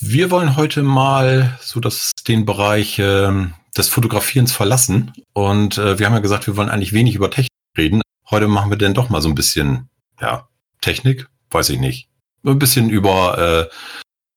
Wir wollen heute mal so das, den Bereich äh, des Fotografierens verlassen. Und äh, wir haben ja gesagt, wir wollen eigentlich wenig über Technik reden. Heute machen wir denn doch mal so ein bisschen, ja, Technik, weiß ich nicht. Ein bisschen über äh,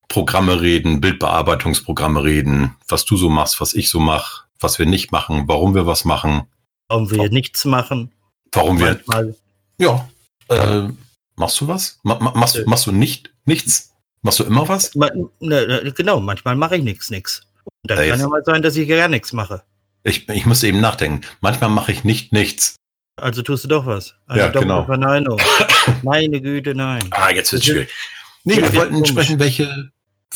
Programme reden, Bildbearbeitungsprogramme reden, was du so machst, was ich so mache, was wir nicht machen, warum wir was machen. Warum wir warum, nichts machen. Warum Manchmal. wir. Ja. Äh, machst du was? Ma machst, äh. machst du nicht nichts? Machst du immer was? Ne, ne, genau, manchmal mache ich nichts, nichts. Und dann ja, kann ja mal sein, dass ich gar nichts mache. Ich, ich muss eben nachdenken. Manchmal mache ich nicht nichts. Also tust du doch was. Also ja, genau. Verneinung. Meine Güte, nein. Ah, jetzt wird's schwierig. Nee, wir wollten komisch. sprechen, welche,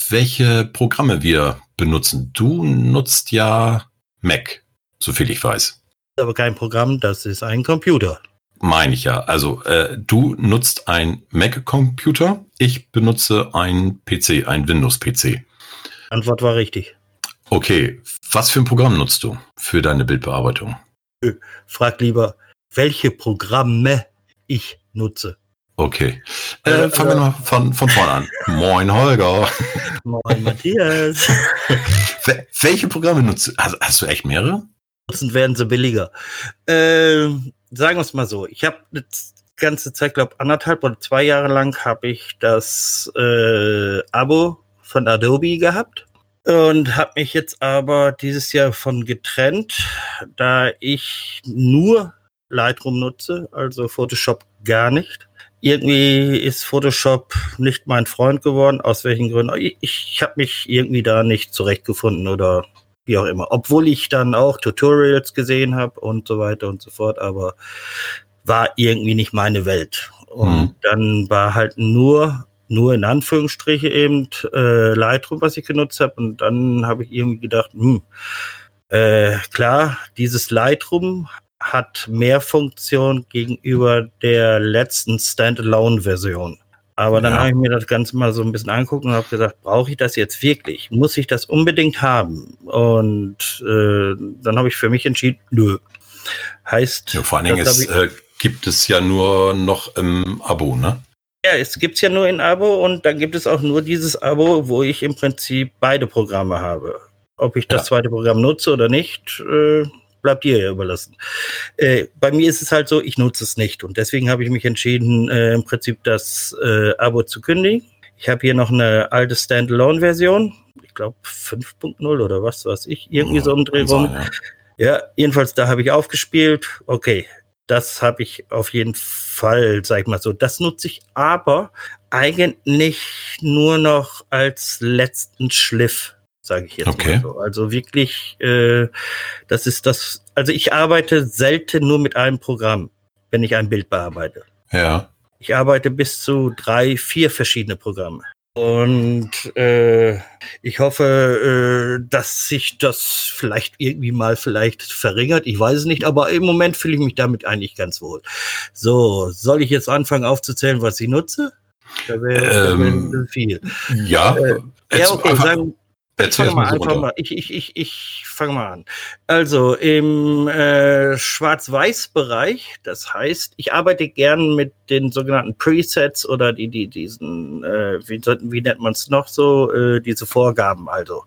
welche Programme wir benutzen. Du nutzt ja Mac, soviel ich weiß. Aber kein Programm, das ist ein Computer. Meine ich ja. Also äh, du nutzt ein Mac-Computer, ich benutze ein PC, ein Windows-PC. Antwort war richtig. Okay, was für ein Programm nutzt du für deine Bildbearbeitung? Frag lieber, welche Programme ich nutze. Okay. Äh, äh, fangen wir mal von, von vorne an. Moin Holger. Moin Matthias. welche Programme nutzt du? Hast, hast du echt mehrere? Nutzen werden sie billiger. Äh, sagen wir es mal so, ich habe eine ganze Zeit, glaube anderthalb oder zwei Jahre lang habe ich das äh, Abo von Adobe gehabt und habe mich jetzt aber dieses Jahr von getrennt, da ich nur Lightroom nutze, also Photoshop gar nicht. Irgendwie ist Photoshop nicht mein Freund geworden, aus welchen Gründen. Ich, ich habe mich irgendwie da nicht zurechtgefunden oder wie auch immer. Obwohl ich dann auch Tutorials gesehen habe und so weiter und so fort, aber war irgendwie nicht meine Welt. Und mhm. dann war halt nur, nur in Anführungsstriche eben äh, Lightroom, was ich genutzt habe. Und dann habe ich irgendwie gedacht, hm, äh, klar, dieses Lightroom hat mehr Funktion gegenüber der letzten Standalone-Version. Aber dann ja. habe ich mir das Ganze mal so ein bisschen angucken und habe gesagt, brauche ich das jetzt wirklich? Muss ich das unbedingt haben? Und äh, dann habe ich für mich entschieden, nö. Heißt. Ja, vor allen Dingen, es äh, gibt es ja nur noch im Abo, ne? Ja, es gibt es ja nur in Abo und dann gibt es auch nur dieses Abo, wo ich im Prinzip beide Programme habe. Ob ich das ja. zweite Programm nutze oder nicht, äh, bleibt dir ja überlassen. Äh, bei mir ist es halt so, ich nutze es nicht und deswegen habe ich mich entschieden, äh, im Prinzip das äh, Abo zu kündigen. Ich habe hier noch eine alte Standalone-Version, ich glaube 5.0 oder was weiß ich, irgendwie so im Dreh rum. Ja. ja, jedenfalls da habe ich aufgespielt. Okay, das habe ich auf jeden Fall, sag ich mal so. Das nutze ich aber eigentlich nur noch als letzten Schliff sage ich jetzt okay. mal so. Also wirklich, äh, das ist das, also ich arbeite selten nur mit einem Programm, wenn ich ein Bild bearbeite. Ja. Ich arbeite bis zu drei, vier verschiedene Programme. Und äh, ich hoffe, äh, dass sich das vielleicht irgendwie mal vielleicht verringert. Ich weiß es nicht, aber im Moment fühle ich mich damit eigentlich ganz wohl. So, soll ich jetzt anfangen aufzuzählen, was ich nutze? Da wäre ähm, viel. Ja, äh, ja okay, sagen, Erzähl fang mal einfach mal. Ich, ich, ich, ich fange mal an. Also im äh, Schwarz-Weiß-Bereich, das heißt, ich arbeite gern mit den sogenannten Presets oder die, die diesen, äh, wie, wie nennt man es noch so, äh, diese Vorgaben, also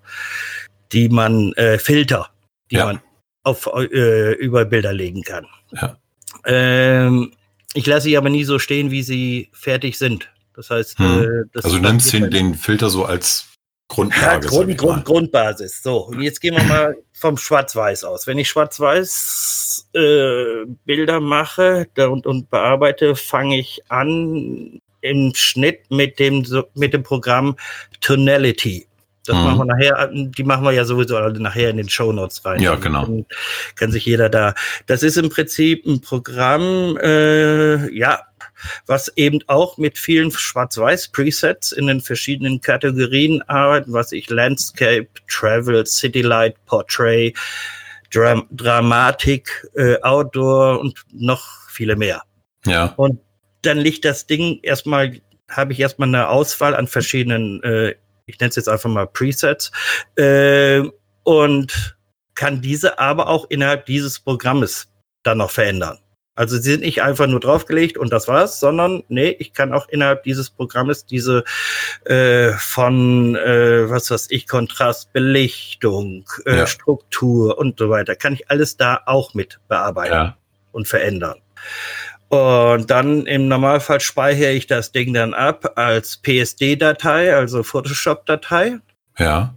die man äh, Filter, die ja. man auf äh, über Bilder legen kann. Ja. Ähm, ich lasse sie aber nie so stehen, wie sie fertig sind. Das heißt, hm. äh, das also du nimmst den, den Filter so als Grundlage. Ja, Grund, Grund, Grundbasis. So, und jetzt gehen wir mal vom Schwarz-Weiß aus. Wenn ich Schwarz-Weiß äh, Bilder mache und, und bearbeite, fange ich an im Schnitt mit dem, mit dem Programm Tonality. Das mhm. machen wir nachher, die machen wir ja sowieso alle nachher in den Show Notes rein. Ja, genau. Dann kann sich jeder da. Das ist im Prinzip ein Programm, äh, ja, was eben auch mit vielen Schwarz-Weiß-Presets in den verschiedenen Kategorien arbeitet, was ich Landscape, Travel, City Light, Portrait. Dram Dramatik, äh, Outdoor und noch viele mehr. Ja. Und dann liegt das Ding erstmal, habe ich erstmal eine Auswahl an verschiedenen, äh, ich nenne es jetzt einfach mal Presets, äh, und kann diese aber auch innerhalb dieses Programmes dann noch verändern. Also sie sind nicht einfach nur draufgelegt und das war's, sondern nee, ich kann auch innerhalb dieses Programmes diese äh, von äh, was weiß ich, Kontrast, Belichtung, äh, Ja. Struktur und so weiter, kann ich alles da auch mit bearbeiten Ja. und verändern. Und dann im Normalfall speichere ich das Ding dann ab als PSD-Datei, also Photoshop-Datei Ja.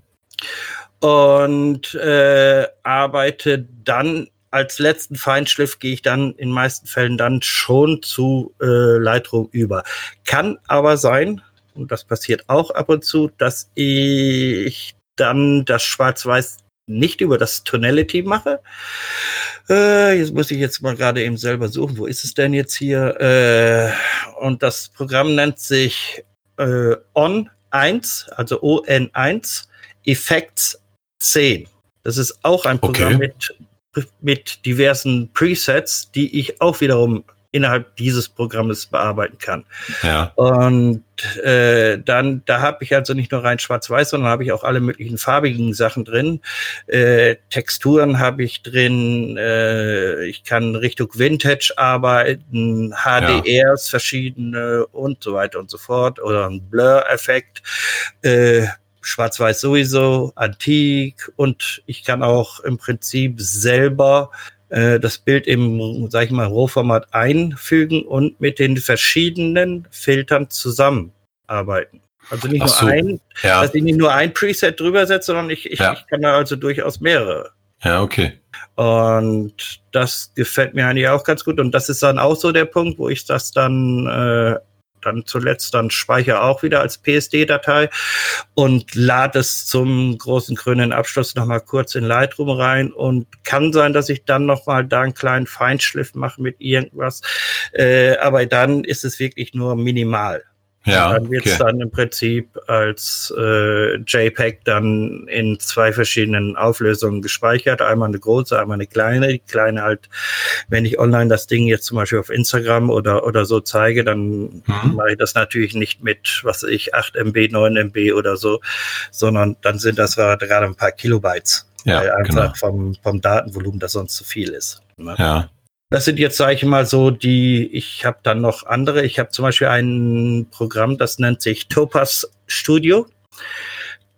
und äh, arbeite dann als letzten Feinschliff gehe ich dann in meisten Fällen dann schon zu äh, Lightroom über. Kann aber sein, und das passiert auch ab und zu, dass ich dann das Schwarz-Weiß nicht über das Tonality mache. Äh, jetzt muss ich jetzt mal gerade eben selber suchen. Wo ist es denn jetzt hier? Äh, und das Programm nennt sich äh, On1, also ON1 Effects 10. Das ist auch ein Programm Okay. mit, mit diversen Presets, die ich auch wiederum innerhalb dieses Programmes bearbeiten kann. Ja. Und äh, dann, da habe ich also nicht nur rein schwarz-weiß, sondern habe ich auch alle möglichen farbigen Sachen drin. Äh, Texturen habe ich drin. Äh, ich kann Richtung Vintage arbeiten, HDRs verschiedene und so weiter und so fort. Oder ein Blur-Effekt. Äh, Schwarz-Weiß sowieso, Antik und ich kann auch im Prinzip selber äh, das Bild im, sag ich mal, Rohformat einfügen und mit den verschiedenen Filtern zusammenarbeiten. Also nicht Ach nur so. ein, Ja. dass ich nicht nur ein Preset drüber setze, sondern ich, ich, Ja. ich kann da also durchaus mehrere. Ja, okay. Und das gefällt mir eigentlich auch ganz gut. Und das ist dann auch so der Punkt, wo ich das dann, äh, dann zuletzt dann speichere auch wieder als PSD-Datei und lade es zum großen grünen Abschluss nochmal kurz in Lightroom rein. Und kann sein, dass ich dann nochmal da einen kleinen Feinschliff mache mit irgendwas. Äh, aber dann ist es wirklich nur minimal. Ja, dann wird es okay. dann im Prinzip als äh, JPEG dann in zwei verschiedenen Auflösungen gespeichert. Einmal eine große, einmal eine kleine. Die kleine halt, wenn ich online das Ding jetzt zum Beispiel auf Instagram oder, oder so zeige, dann Mhm. mache ich das natürlich nicht mit, was ich, 8 MB, 9 MB oder so, sondern dann sind das gerade ein paar Kilobytes. weil Ja, einfach genau. vom, vom Datenvolumen das sonst zu viel ist. Ne? Ja. Das sind jetzt, sage ich mal, so die, ich habe dann noch andere. Ich habe zum Beispiel ein Programm, das nennt sich Topaz Studio.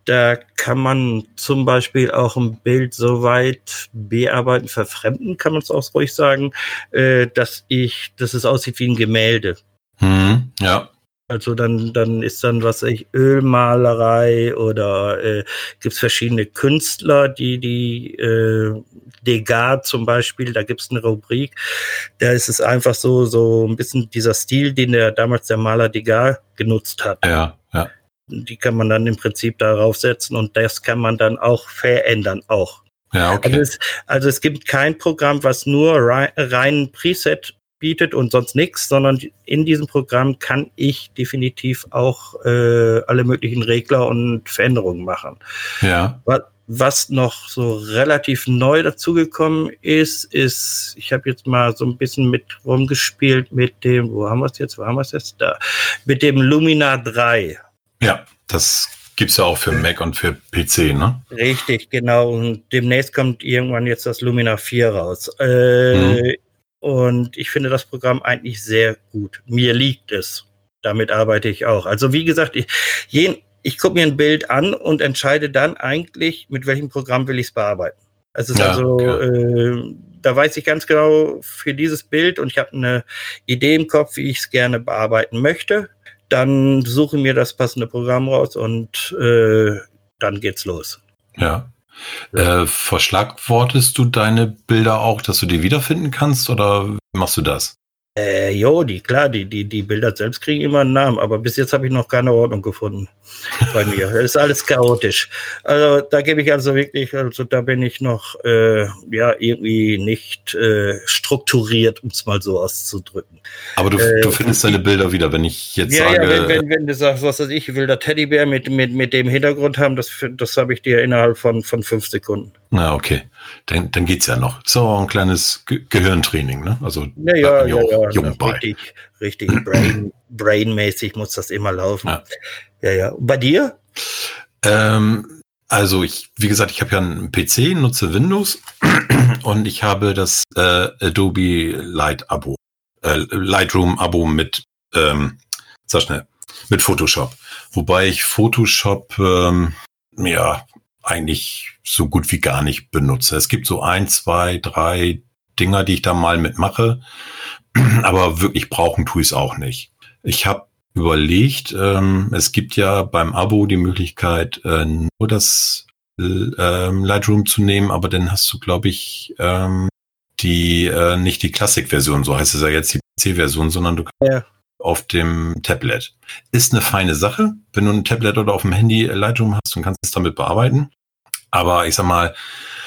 Da kann man zum Beispiel auch ein Bild so weit bearbeiten, verfremden, kann man es auch ruhig sagen, äh, dass ich, dass es aussieht wie ein Gemälde. Mhm. Ja. Also dann, dann ist dann, was ich, Ölmalerei oder äh, gibt es verschiedene Künstler, die die äh, Degas zum Beispiel, da gibt es eine Rubrik, da ist es einfach so, so ein bisschen dieser Stil, den der damals der Maler Degas genutzt hat. Ja. Ja. Die kann man dann im Prinzip darauf setzen und das kann man dann auch verändern auch. Ja, Also, okay. es, also es gibt kein Programm, was nur rein, rein Preset bietet und sonst nichts, sondern in diesem Programm kann ich definitiv auch äh, alle möglichen Regler und Veränderungen machen. Ja. Wa- Was noch so relativ neu dazugekommen ist, ist, ich habe jetzt mal so ein bisschen mit rumgespielt mit dem, wo haben wir es jetzt, wo haben wir es jetzt da, mit dem Lumina 3. Ja. Das gibt's ja auch für Mac und für PC, ne? Richtig, genau. Und demnächst kommt irgendwann jetzt das Lumina 4 raus. Äh, Und ich finde das Programm eigentlich sehr gut. Mir liegt es. Damit arbeite ich auch. Also wie gesagt, ich, ich gucke mir ein Bild an und entscheide dann eigentlich, mit welchem Programm will ich es bearbeiten. Es ist Ja, also, okay. äh, da weiß ich ganz genau für dieses Bild und ich habe eine Idee im Kopf, wie ich es gerne bearbeiten möchte. Dann suche mir das passende Programm raus und äh, dann geht's los. Ja. Äh, verschlagwortest du deine Bilder auch, dass du die wiederfinden kannst oder machst du das? Äh, jo, die, klar, die, die, die Bilder selbst kriegen immer einen Namen, aber bis jetzt habe ich noch keine Ordnung gefunden bei mir. Das ist alles chaotisch. Also da gebe ich also wirklich, also da bin ich noch äh, ja irgendwie nicht äh, strukturiert, um es mal so auszudrücken. Aber du, Äh, du findest deine Bilder wieder, wenn ich jetzt Ja, sage, ja, wenn, wenn, wenn du sagst, was weiß ich, ich will da Teddybär mit, mit, mit dem Hintergrund haben, das, das habe ich dir innerhalb von, von fünf Sekunden. Na, okay. Dann, dann geht's ja noch. So ein kleines Ge Gehirntraining, ne? Also ja, ja, ja, jung bei. richtig, richtig brain, brainmäßig muss das immer laufen. Ja, ja. ja. Bei dir? Ähm, also ich, wie gesagt, ich habe ja einen PC, nutze Windows und ich habe das äh, Adobe Light Abo, äh, Lightroom Abo mit, ähm, sag schnell, mit Photoshop. Wobei ich Photoshop ähm, ja eigentlich so gut wie gar nicht benutze. Es gibt so ein, zwei, drei Dinger, die ich da mal mitmache, aber wirklich brauchen tue ich es auch nicht. Ich habe überlegt, ähm, es gibt ja beim Abo die Möglichkeit, äh, nur das ähm, Lightroom zu nehmen, aber dann hast du, glaube ich, ähm, die äh, nicht die Classic-Version, so heißt es ja jetzt die PC-Version, sondern du kannst ja. Auf dem Tablet. Ist eine feine Sache, wenn du ein Tablet oder auf dem Handy Lightroom hast und kannst es damit bearbeiten. Aber ich sag mal,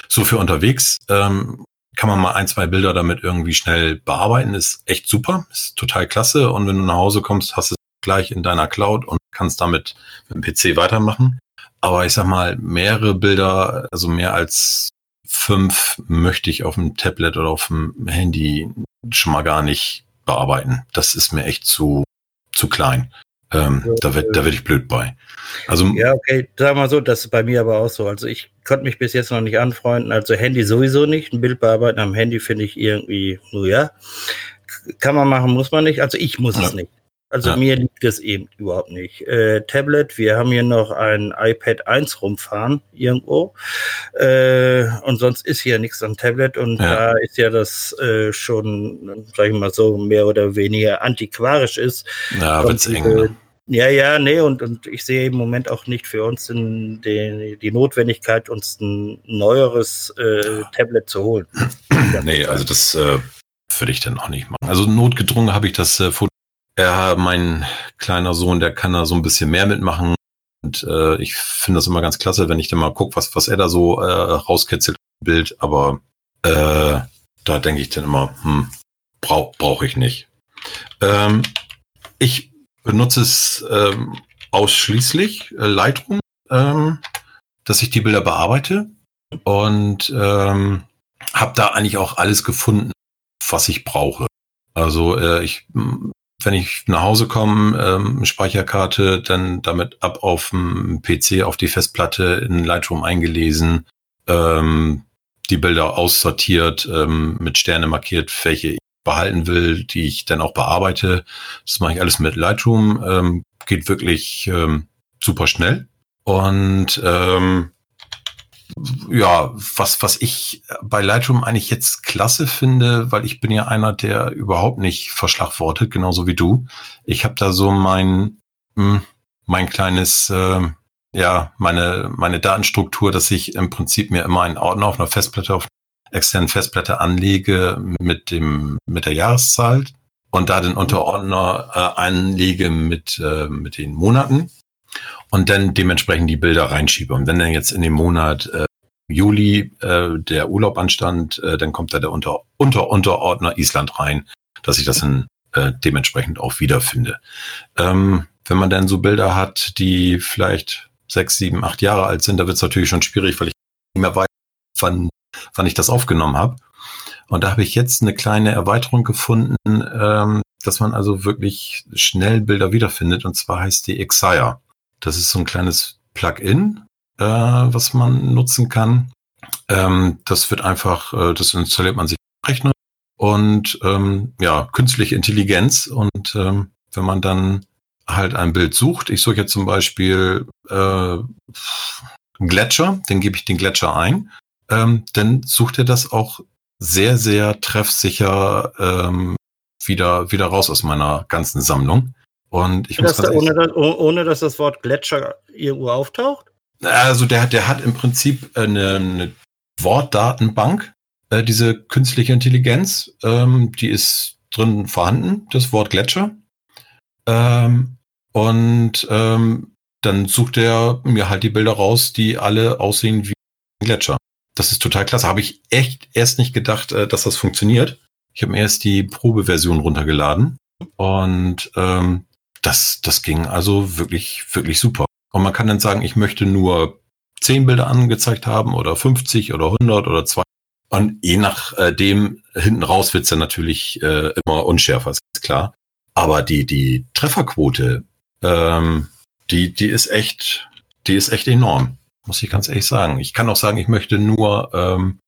so für unterwegs ähm, kann man mal ein, zwei Bilder damit irgendwie schnell bearbeiten. Ist echt super, ist total klasse. Und wenn du nach Hause kommst, hast du es gleich in deiner Cloud und kannst damit mit dem PC weitermachen. Aber ich sag mal, mehrere Bilder, also mehr als fünf möchte ich auf dem Tablet oder auf dem Handy schon mal gar nicht bearbeiten. Das ist mir echt zu, zu klein. Ähm, ja, da wird, da werde ich blöd bei. Also ja, okay, sag mal so, das ist bei mir aber auch so. Also ich konnte mich bis jetzt noch nicht anfreunden. Also Handy sowieso nicht. Ein Bild bearbeiten am Handy finde ich irgendwie, nur ja, kann man machen, muss man nicht. Also ich muss ja. es nicht. Also ja. mir liegt es eben überhaupt nicht. Äh, Tablet, wir haben hier noch ein iPad 1 rumfahren irgendwo. Äh, und sonst ist hier nichts am Tablet und ja. da ist ja das äh, schon, sag ich mal so, mehr oder weniger antiquarisch ist. Ja, wird's eng. Ne? Ja, ja, nee, und, und ich sehe im Moment auch nicht für uns in die, die Notwendigkeit, uns ein neueres äh, Tablet zu holen. nee, also das äh, würde ich dann auch nicht machen. Also notgedrungen habe ich das äh, ja, mein kleiner Sohn, der kann da so ein bisschen mehr mitmachen. Und äh, ich finde das immer ganz klasse, wenn ich dann mal gucke, was, was er da so äh, rauskitzelt Bild. Aber äh, da denke ich dann immer, hm, brauche brauch ich nicht. Ähm, ich benutze es ähm, ausschließlich, äh, Lightroom, ähm, dass ich die Bilder bearbeite. Und ähm, habe da eigentlich auch alles gefunden, was ich brauche. Also äh, ich wenn ich nach Hause komme, ähm, Speicherkarte, dann damit ab auf dem PC, auf die Festplatte in Lightroom eingelesen, ähm, die Bilder aussortiert, ähm, mit Sterne markiert, welche ich behalten will, die ich dann auch bearbeite. Das mache ich alles mit Lightroom. Ähm, geht wirklich ähm, super schnell. Und ähm, ja, was, was ich bei Lightroom eigentlich jetzt klasse finde, weil ich bin ja einer, der überhaupt nicht verschlagwortet, genauso wie du. Ich habe da so mein, hm, mein kleines, äh, ja, meine, meine Datenstruktur, dass ich im Prinzip mir immer einen Ordner auf einer Festplatte, auf einer externen Festplatte anlege mit dem, mit der Jahreszahl und da den Unterordner äh, einlege mit, äh, mit den Monaten und dann dementsprechend die Bilder reinschiebe. Und wenn dann jetzt in dem Monat äh, Juli äh, der Urlaub anstand, äh, dann kommt da der Unter Unter Unterordner Island rein, dass ich das dann äh, dementsprechend auch wiederfinde. Ähm, wenn man dann so Bilder hat, die vielleicht sechs, sieben, acht Jahre alt sind, da wird es natürlich schon schwierig, weil ich nicht mehr weiß, wann, wann ich das aufgenommen habe. Und da habe ich jetzt eine kleine Erweiterung gefunden, ähm, dass man also wirklich schnell Bilder wiederfindet. Und zwar heißt die Exire. Das ist so ein kleines Plugin, äh, was man nutzen kann. Ähm, das wird einfach, äh, das installiert man sich im Rechner und ähm, ja, künstliche Intelligenz. Und ähm, wenn man dann halt ein Bild sucht, ich suche jetzt zum Beispiel äh, Gletscher, dann gebe ich den Gletscher ein, ähm, dann sucht er das auch sehr, sehr treffsicher ähm, wieder, wieder raus aus meiner ganzen Sammlung. Und ich muss da, ohne, dass, ohne dass das Wort Gletscher irgendwo auftaucht? Also der, der hat im Prinzip eine, eine Wortdatenbank, äh, diese künstliche Intelligenz, ähm, die ist drin vorhanden, das Wort Gletscher. Ähm, und ähm, dann sucht er mir halt die Bilder raus, die alle aussehen wie ein Gletscher. Das ist total klasse. Habe ich echt erst nicht gedacht, äh, dass das funktioniert. Ich habe mir erst die Probeversion runtergeladen und ähm, das, das ging also wirklich, wirklich super. Und man kann dann sagen, ich möchte nur 10 Bilder angezeigt haben oder 50 oder 100 oder 2. Und je nachdem äh, hinten raus wird's dann natürlich äh, immer unschärfer, ist klar. Aber die, die Trefferquote, ähm, die, die ist echt, die ist echt enorm, muss ich ganz ehrlich sagen. Ich kann auch sagen, ich möchte nur ähm,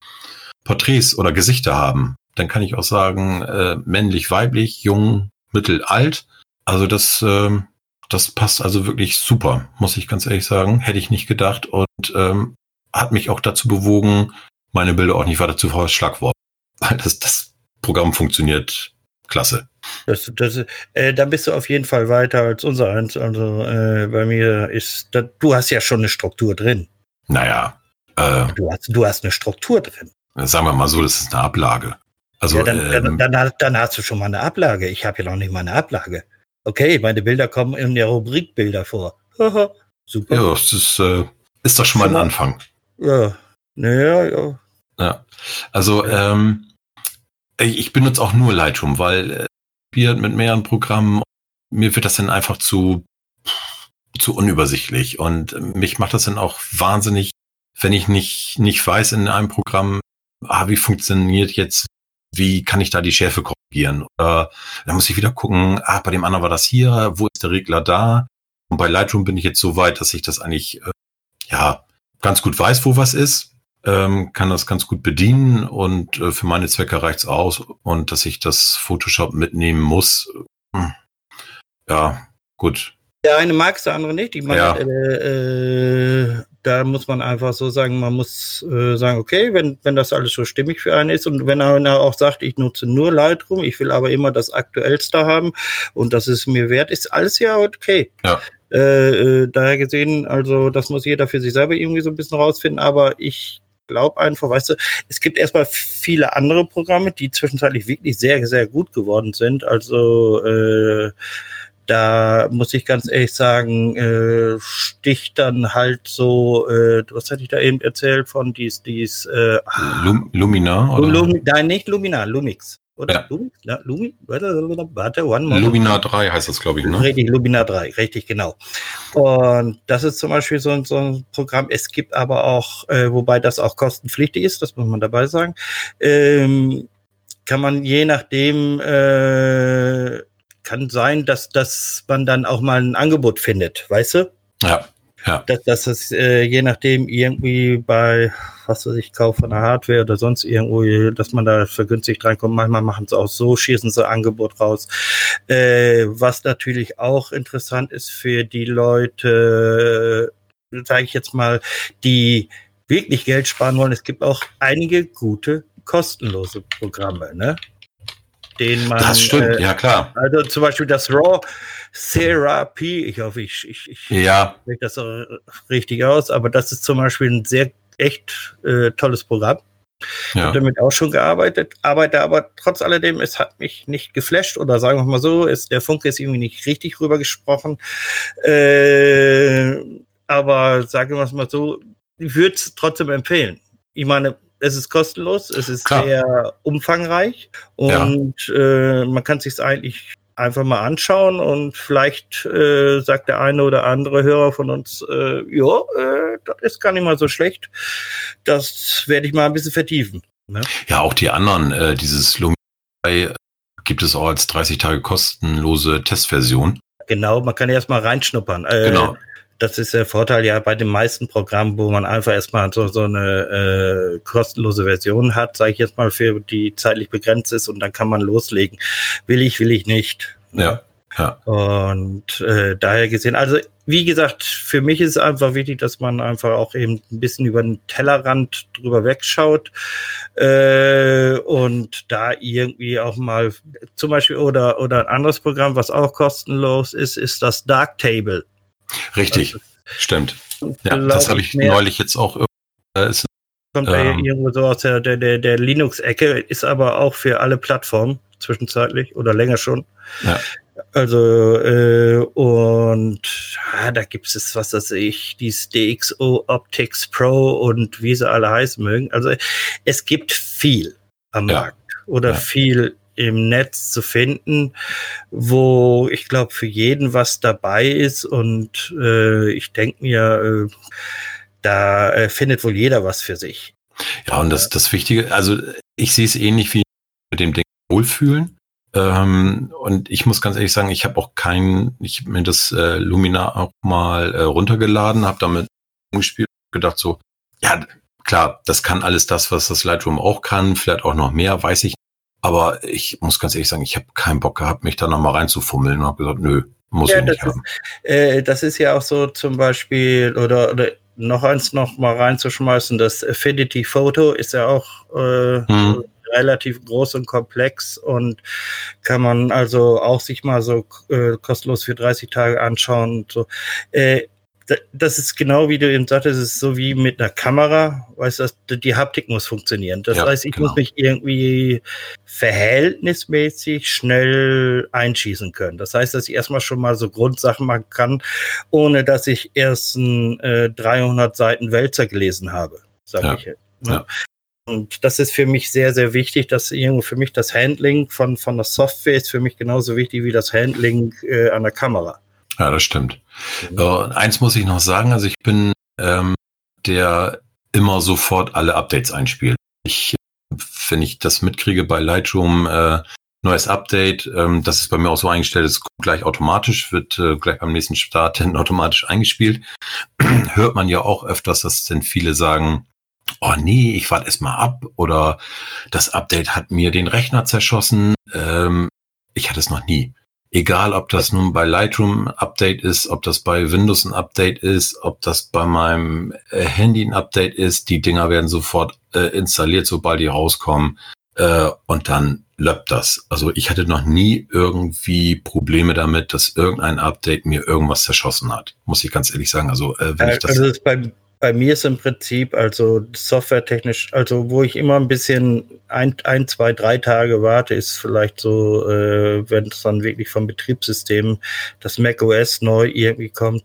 Porträts oder Gesichter haben. Dann kann ich auch sagen, äh, männlich, weiblich, jung, mittel, alt. Also das, ähm, das passt also wirklich super, muss ich ganz ehrlich sagen. Hätte ich nicht gedacht und ähm, hat mich auch dazu bewogen, meine Bilder auch nicht weiter zu verschlagworten. Das, das Programm funktioniert klasse. Das, das, äh, da bist du auf jeden Fall weiter als unser eins. Also äh, bei mir ist, da, du hast ja schon eine Struktur drin. Naja. Äh, du, hast, du hast eine Struktur drin. Sagen wir mal so, das ist eine Ablage. Also, ja, dann, ähm, dann, dann, dann, hast du schon mal eine Ablage. Ich habe ja noch nicht mal eine Ablage. Okay, meine Bilder kommen in der Rubrik Bilder vor. Super. Ja, das ist, äh, ist doch schon mal ein Anfang. Ja, naja, ja. Ja, also ähm, ich benutze auch nur Lightroom, weil äh, wir mit mehreren Programmen, mir wird das dann einfach zu, zu unübersichtlich und mich macht das dann auch wahnsinnig, wenn ich nicht, nicht weiß in einem Programm, ah, wie funktioniert jetzt, wie kann ich da die Schärfe korrigieren? Oder dann muss ich wieder gucken, ah, bei dem anderen war das hier, wo ist der Regler da? Und bei Lightroom bin ich jetzt so weit, dass ich das eigentlich, äh, ja, ganz gut weiß, wo was ist ähm, kann das ganz gut bedienen und äh, für meine Zwecke reicht's aus und dass ich das Photoshop mitnehmen muss. Hm. Ja, gut. Der eine mag es, der andere nicht. Ich meine, ja. äh, äh, da muss man einfach so sagen, man muss äh, sagen, okay, wenn, wenn das alles so stimmig für einen ist und wenn er auch sagt, ich nutze nur Lightroom, ich will aber immer das Aktuellste haben und das ist mir wert, ist alles ja okay. Ja. Äh, äh, daher gesehen, also das muss jeder für sich selber irgendwie so ein bisschen rausfinden, aber ich glaube einfach, weißt du, es gibt erstmal viele andere Programme, die zwischenzeitlich wirklich sehr, sehr gut geworden sind. Also äh, da muss ich ganz ehrlich sagen, äh, sticht dann halt so, äh, was hatte ich da eben erzählt von dies, dies, äh, Lum Lumina? Oder? Lum nein, nicht Lumina, Lumix. Oder ja. Lumi, ja, Lumi, warte, one more. Lumina 3 heißt das, glaube ich, ne? Richtig, Lumina 3, richtig, genau. Und das ist zum Beispiel so ein, so ein Programm. Es gibt aber auch, äh, wobei das auch kostenpflichtig ist, das muss man dabei sagen, ähm, kann man je nachdem, äh, kann sein, dass, dass man dann auch mal ein Angebot findet, weißt du? Ja. Ja. Dass, dass es äh, je nachdem irgendwie bei, was weiß ich, Kauf von der Hardware oder sonst irgendwo, dass man da vergünstigt reinkommt. Manchmal machen sie auch so, schießen sie Angebot raus. Äh, was natürlich auch interessant ist für die Leute, sage ich jetzt mal, die wirklich Geld sparen wollen. Es gibt auch einige gute kostenlose Programme, ne? Den man. Das stimmt, äh, ja klar. Also zum Beispiel das RAW Therapy. Ich hoffe, ich, ich, ich ja. spreche das so richtig aus, aber das ist zum Beispiel ein sehr echt äh, tolles Programm. Ja. habe damit auch schon gearbeitet, arbeite aber trotz alledem, es hat mich nicht geflasht oder sagen wir mal so, ist, der Funke ist irgendwie nicht richtig rübergesprochen. Äh, aber sagen wir es mal so, ich würde es trotzdem empfehlen. Ich meine, es ist kostenlos, es ist Klar. sehr umfangreich und ja. äh, man kann sich eigentlich einfach mal anschauen und vielleicht äh, sagt der eine oder andere Hörer von uns, äh, ja, äh, das ist gar nicht mal so schlecht. Das werde ich mal ein bisschen vertiefen. Ne? Ja, auch die anderen, äh, dieses Lumia äh, gibt es auch als 30 Tage kostenlose Testversion. Genau, man kann erstmal reinschnuppern. Äh, genau. Das ist der Vorteil ja bei den meisten Programmen, wo man einfach erstmal so, so eine äh, kostenlose Version hat, sage ich jetzt mal, für die zeitlich begrenzt ist und dann kann man loslegen. Will ich, will ich nicht. Ja. Ja. Und äh, daher gesehen, also wie gesagt, für mich ist es einfach wichtig, dass man einfach auch eben ein bisschen über den Tellerrand drüber wegschaut äh, und da irgendwie auch mal zum Beispiel oder, oder ein anderes Programm, was auch kostenlos ist, ist das Darktable. Richtig, also, stimmt. Ja, das habe ich mehr, neulich jetzt auch. Äh, ist, kommt ähm, irgendwo so aus der, der, der, der Linux-Ecke, ist aber auch für alle Plattformen zwischenzeitlich oder länger schon. Ja. Also, äh, und ja, da gibt es, was weiß ich, die DxO Optics Pro und wie sie alle heißen mögen. Also, es gibt viel am ja. Markt oder ja. viel im Netz zu finden, wo ich glaube, für jeden was dabei ist. Und äh, ich denke mir, äh, da äh, findet wohl jeder was für sich. Ja, und das, das Wichtige, also ich sehe es ähnlich wie mit dem Ding Wohlfühlen. Ähm, und ich muss ganz ehrlich sagen, ich habe auch kein, ich habe mir das äh, Lumina auch mal äh, runtergeladen, habe damit gespielt, gedacht so, ja, klar, das kann alles das, was das Lightroom auch kann, vielleicht auch noch mehr, weiß ich. Aber ich muss ganz ehrlich sagen, ich habe keinen Bock gehabt, mich da nochmal reinzufummeln und habe gesagt, nö, muss ja, ich nicht das haben. Ist, äh, das ist ja auch so zum Beispiel, oder, oder noch eins noch mal reinzuschmeißen, das Affinity Photo ist ja auch äh, hm. relativ groß und komplex und kann man also auch sich mal so äh, kostenlos für 30 Tage anschauen und so. Äh, das ist genau wie du eben sagtest, es ist so wie mit einer Kamera, weißt du, die Haptik muss funktionieren. Das ja, heißt, ich genau. muss mich irgendwie verhältnismäßig schnell einschießen können. Das heißt, dass ich erstmal schon mal so Grundsachen machen kann, ohne dass ich erst ein äh, 300 Seiten Wälzer gelesen habe, sage ja. ich jetzt. Ne? Ja. Und das ist für mich sehr, sehr wichtig, dass irgendwo für mich das Handling von, von der Software ist für mich genauso wichtig wie das Handling äh, an der Kamera. Ja, das stimmt. Mhm. Uh, eins muss ich noch sagen, also ich bin ähm, der immer sofort alle Updates einspielt. Ich, wenn ich das mitkriege bei Lightroom, äh, neues Update, ähm, das ist bei mir auch so eingestellt, ist gleich automatisch, wird äh, gleich beim nächsten Start dann automatisch eingespielt. Hört man ja auch öfters, dass denn viele sagen, oh nee, ich warte erst mal ab oder das Update hat mir den Rechner zerschossen. Ähm, ich hatte es noch nie. Egal, ob das nun bei Lightroom ein Update ist, ob das bei Windows ein Update ist, ob das bei meinem äh, Handy ein Update ist, die Dinger werden sofort äh, installiert, sobald die rauskommen. Äh, und dann löppt das. Also ich hatte noch nie irgendwie Probleme damit, dass irgendein Update mir irgendwas zerschossen hat. Muss ich ganz ehrlich sagen. Also äh, wenn ich das. Also das bei, bei mir ist im Prinzip, also softwaretechnisch, also wo ich immer ein bisschen ein, ein zwei, drei Tage warte, ist vielleicht so, äh, wenn es dann wirklich vom Betriebssystem das macOS neu irgendwie kommt,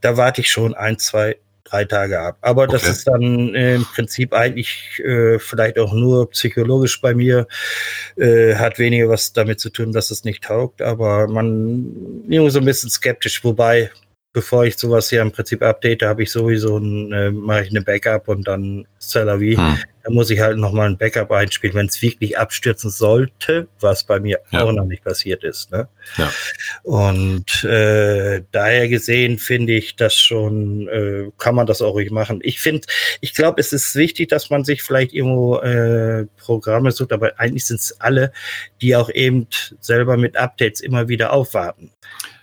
da warte ich schon ein, zwei, drei Tage ab. Aber okay. das ist dann äh, im Prinzip eigentlich äh, vielleicht auch nur psychologisch bei mir, äh, hat weniger was damit zu tun, dass es nicht taugt, aber man irgendwie so ein bisschen skeptisch, wobei bevor ich sowas hier im Prinzip update, habe ich sowieso ein, äh, mache ich eine Backup und dann Salavi. Hm. Da muss ich halt nochmal ein Backup einspielen, wenn es wirklich abstürzen sollte, was bei mir ja. auch noch nicht passiert ist. Ne? Ja. Und äh, daher gesehen finde ich das schon, äh, kann man das auch ruhig machen. Ich finde, ich glaube, es ist wichtig, dass man sich vielleicht irgendwo äh, Programme sucht, aber eigentlich sind es alle, die auch eben selber mit Updates immer wieder aufwarten.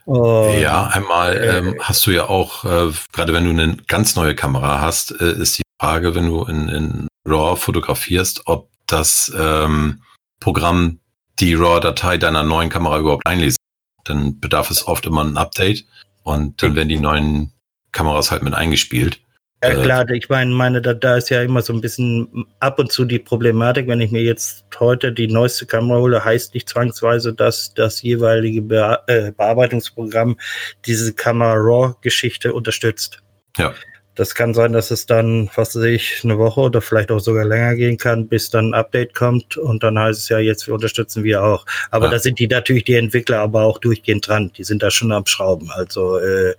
Ja, einmal äh, ähm, hast du ja auch, äh, gerade wenn du eine ganz neue Kamera hast, äh, ist die Frage, wenn du in, in RAW fotografierst, ob das ähm, Programm die RAW-Datei deiner neuen Kamera überhaupt einlesen. Dann bedarf es oft immer ein Update und dann werden die neuen Kameras halt mit eingespielt. Ja äh, klar, ich meine, meine, da, da ist ja immer so ein bisschen ab und zu die Problematik, wenn ich mir jetzt heute die neueste Kamera hole, heißt nicht zwangsweise, dass das jeweilige Be äh, Bearbeitungsprogramm diese Kamera RAW-Geschichte unterstützt. Ja. Das kann sein, dass es dann, was weiß ich, eine Woche oder vielleicht auch sogar länger gehen kann, bis dann ein Update kommt und dann heißt es ja, jetzt wir unterstützen wir auch. Aber ja. da sind die natürlich die Entwickler aber auch durchgehend dran. Die sind da schon am Schrauben. Also äh,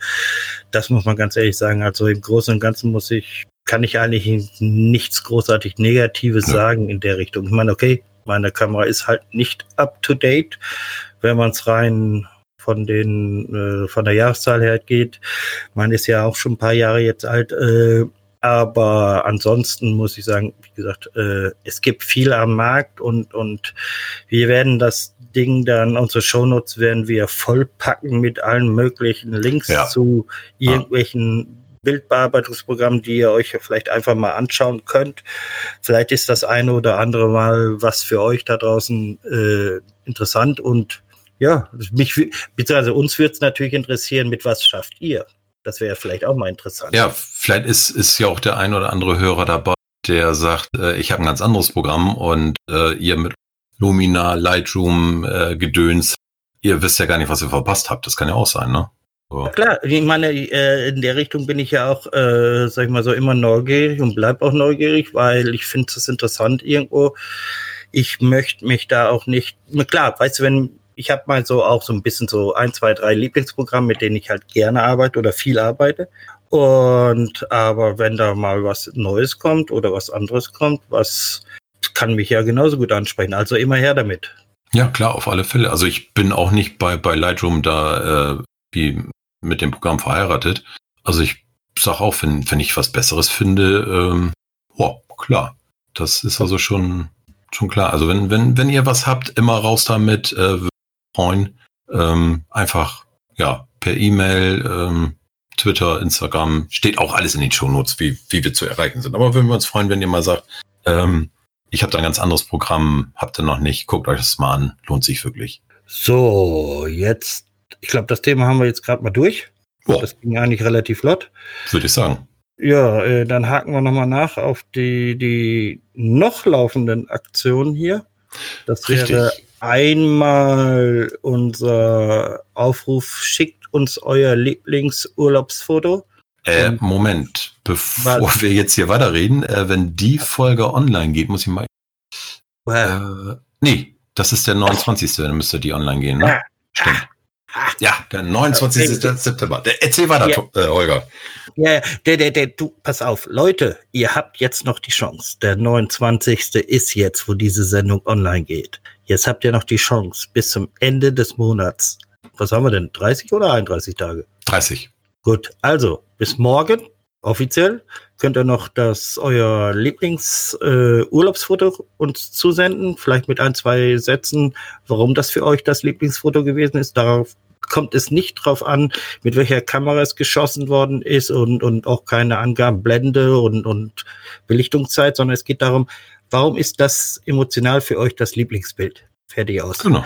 das muss man ganz ehrlich sagen. Also im Großen und Ganzen muss ich, kann ich eigentlich nichts großartig Negatives ja. sagen in der Richtung. Ich meine, okay, meine Kamera ist halt nicht up to date, wenn man es rein von den äh, von der Jahreszahl her geht. Man ist ja auch schon ein paar Jahre jetzt alt, äh, aber ansonsten muss ich sagen, wie gesagt, äh, es gibt viel am Markt und und wir werden das Ding dann unsere Shownotes werden wir vollpacken mit allen möglichen Links ja. zu irgendwelchen ja. Bildbearbeitungsprogrammen, die ihr euch vielleicht einfach mal anschauen könnt. Vielleicht ist das eine oder andere mal was für euch da draußen äh, interessant und ja, mich, beziehungsweise uns würde es natürlich interessieren, mit was schafft ihr? Das wäre vielleicht auch mal interessant. Ja, vielleicht ist, ist ja auch der ein oder andere Hörer dabei, der sagt, äh, ich habe ein ganz anderes Programm und äh, ihr mit Lumina, Lightroom, äh, Gedöns, ihr wisst ja gar nicht, was ihr verpasst habt. Das kann ja auch sein, ne? So. Ja, klar, ich meine, äh, in der Richtung bin ich ja auch, äh, sag ich mal so, immer neugierig und bleib auch neugierig, weil ich finde es interessant irgendwo. Ich möchte mich da auch nicht, klar, weißt du, wenn ich habe mal so auch so ein bisschen so ein, zwei, drei Lieblingsprogramme, mit denen ich halt gerne arbeite oder viel arbeite. Und aber wenn da mal was Neues kommt oder was anderes kommt, was kann mich ja genauso gut ansprechen. Also immer her damit. Ja, klar, auf alle Fälle. Also ich bin auch nicht bei, bei Lightroom da äh, wie mit dem Programm verheiratet. Also ich sag auch, wenn, wenn ich was Besseres finde, ähm, oh, klar. Das ist also schon, schon klar. Also wenn, wenn, wenn ihr was habt, immer raus damit, äh, freuen. Ähm, einfach, ja, per E-Mail, ähm, Twitter, Instagram, steht auch alles in den Shownotes, wie, wie wir zu erreichen sind. Aber würden wir uns freuen, wenn ihr mal sagt, ähm, ich habe da ein ganz anderes Programm, habt ihr noch nicht, guckt euch das mal an, lohnt sich wirklich. So, jetzt, ich glaube, das Thema haben wir jetzt gerade mal durch. Boah. Das ging eigentlich relativ flott. Würde ich sagen. Ja, äh, dann haken wir nochmal nach auf die, die noch laufenden Aktionen hier. Das Richtig. wäre einmal unser Aufruf, schickt uns euer Lieblingsurlaubsfoto. Äh, Moment, bevor Was? wir jetzt hier weiterreden, äh, wenn die Folge online geht, muss ich mal. Äh, Äh, nee, das ist der 29. Dann müsste die online gehen, ne? Stimmt. Ja, der 29. September. Der, erzähl weiter, Ja. Äh, Holger. Ja, der, der, der, du, pass auf, Leute, ihr habt jetzt noch die Chance. Der 29. ist jetzt, wo diese Sendung online geht. Jetzt habt ihr noch die Chance bis zum Ende des Monats. Was haben wir denn? 30 oder 31 Tage? 30. Gut, also bis morgen offiziell könnt ihr noch das euer Lieblings äh, uns zusenden, vielleicht mit ein zwei Sätzen, warum das für euch das Lieblingsfoto gewesen ist. Darauf kommt es nicht drauf an, mit welcher Kamera es geschossen worden ist und und auch keine Angaben Blende und und Belichtungszeit, sondern es geht darum, warum ist das emotional für euch das Lieblingsbild? Fertig aus. Genau.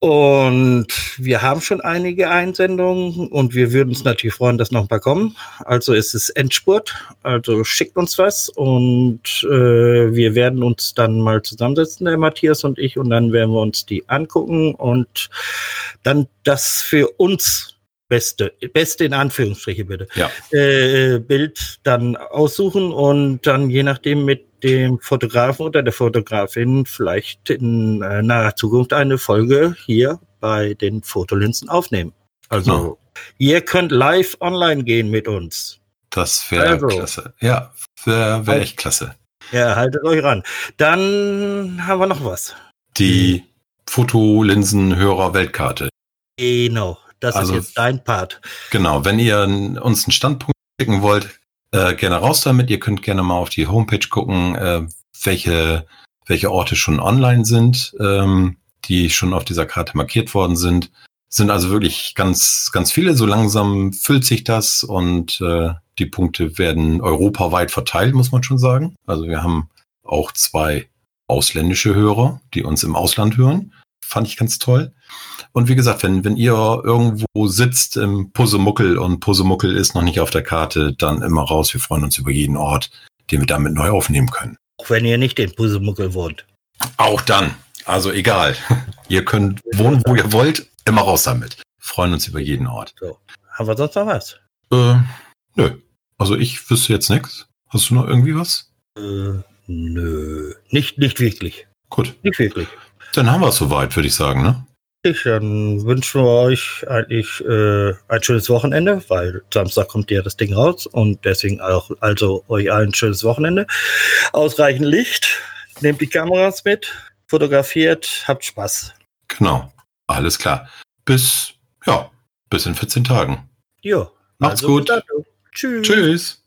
Und wir haben schon einige Einsendungen und wir würden uns natürlich freuen, dass noch ein paar kommen. Also es ist Endspurt, also schickt uns was und äh, wir werden uns dann mal zusammensetzen, der Matthias und ich, und dann werden wir uns die angucken und dann das für uns beste, beste in Anführungsstriche bitte, Ja. äh, Bild dann aussuchen und dann je nachdem mit dem Fotografen oder der Fotografin vielleicht in äh, naher Zukunft eine Folge hier bei den Fotolinsen aufnehmen. Also Genau. ihr könnt live online gehen mit uns. Das wäre Also. klasse. Ja, wäre wär echt klasse. Ja, haltet euch ran. Dann haben wir noch was. Die Fotolinsen-Hörer-Weltkarte. Genau, das Also- ist jetzt dein Part. Genau, wenn ihr uns einen Standpunkt schicken wollt, äh, gerne raus damit. Ihr könnt gerne mal auf die Homepage gucken, äh, welche, welche Orte schon online sind, ähm, die schon auf dieser Karte markiert worden sind. Sind also wirklich ganz, ganz viele. So langsam füllt sich das und äh, die Punkte werden europaweit verteilt, muss man schon sagen. Also wir haben auch zwei ausländische Hörer, die uns im Ausland hören. Fand ich ganz toll. Und wie gesagt, wenn, wenn ihr irgendwo sitzt im Pusemuckel und Pusemuckel ist noch nicht auf der Karte, dann immer raus. Wir freuen uns über jeden Ort, den wir damit neu aufnehmen können. Auch wenn ihr nicht in Pusemuckel wohnt. Auch dann. Also egal. ihr könnt wohnen, wo ihr wollt. Immer raus damit. Freuen uns über jeden Ort. So. Haben wir sonst noch was? Äh, nö. Also ich wüsste jetzt nichts. Hast du noch irgendwie was? Äh, nö. Nicht, nicht wirklich. Gut. Nicht wirklich. Dann haben wir es soweit, würde ich sagen, ne? Ich, wünschen wir euch eigentlich äh, ein schönes Wochenende, weil Samstag kommt ja das Ding raus und deswegen auch also euch allen ein schönes Wochenende. Ausreichend Licht, nehmt die Kameras mit, fotografiert, habt Spaß. Genau. Alles klar. Bis, ja, bis in 14 Tagen. Jo. Macht's also gut. Tschüss. Tschüss.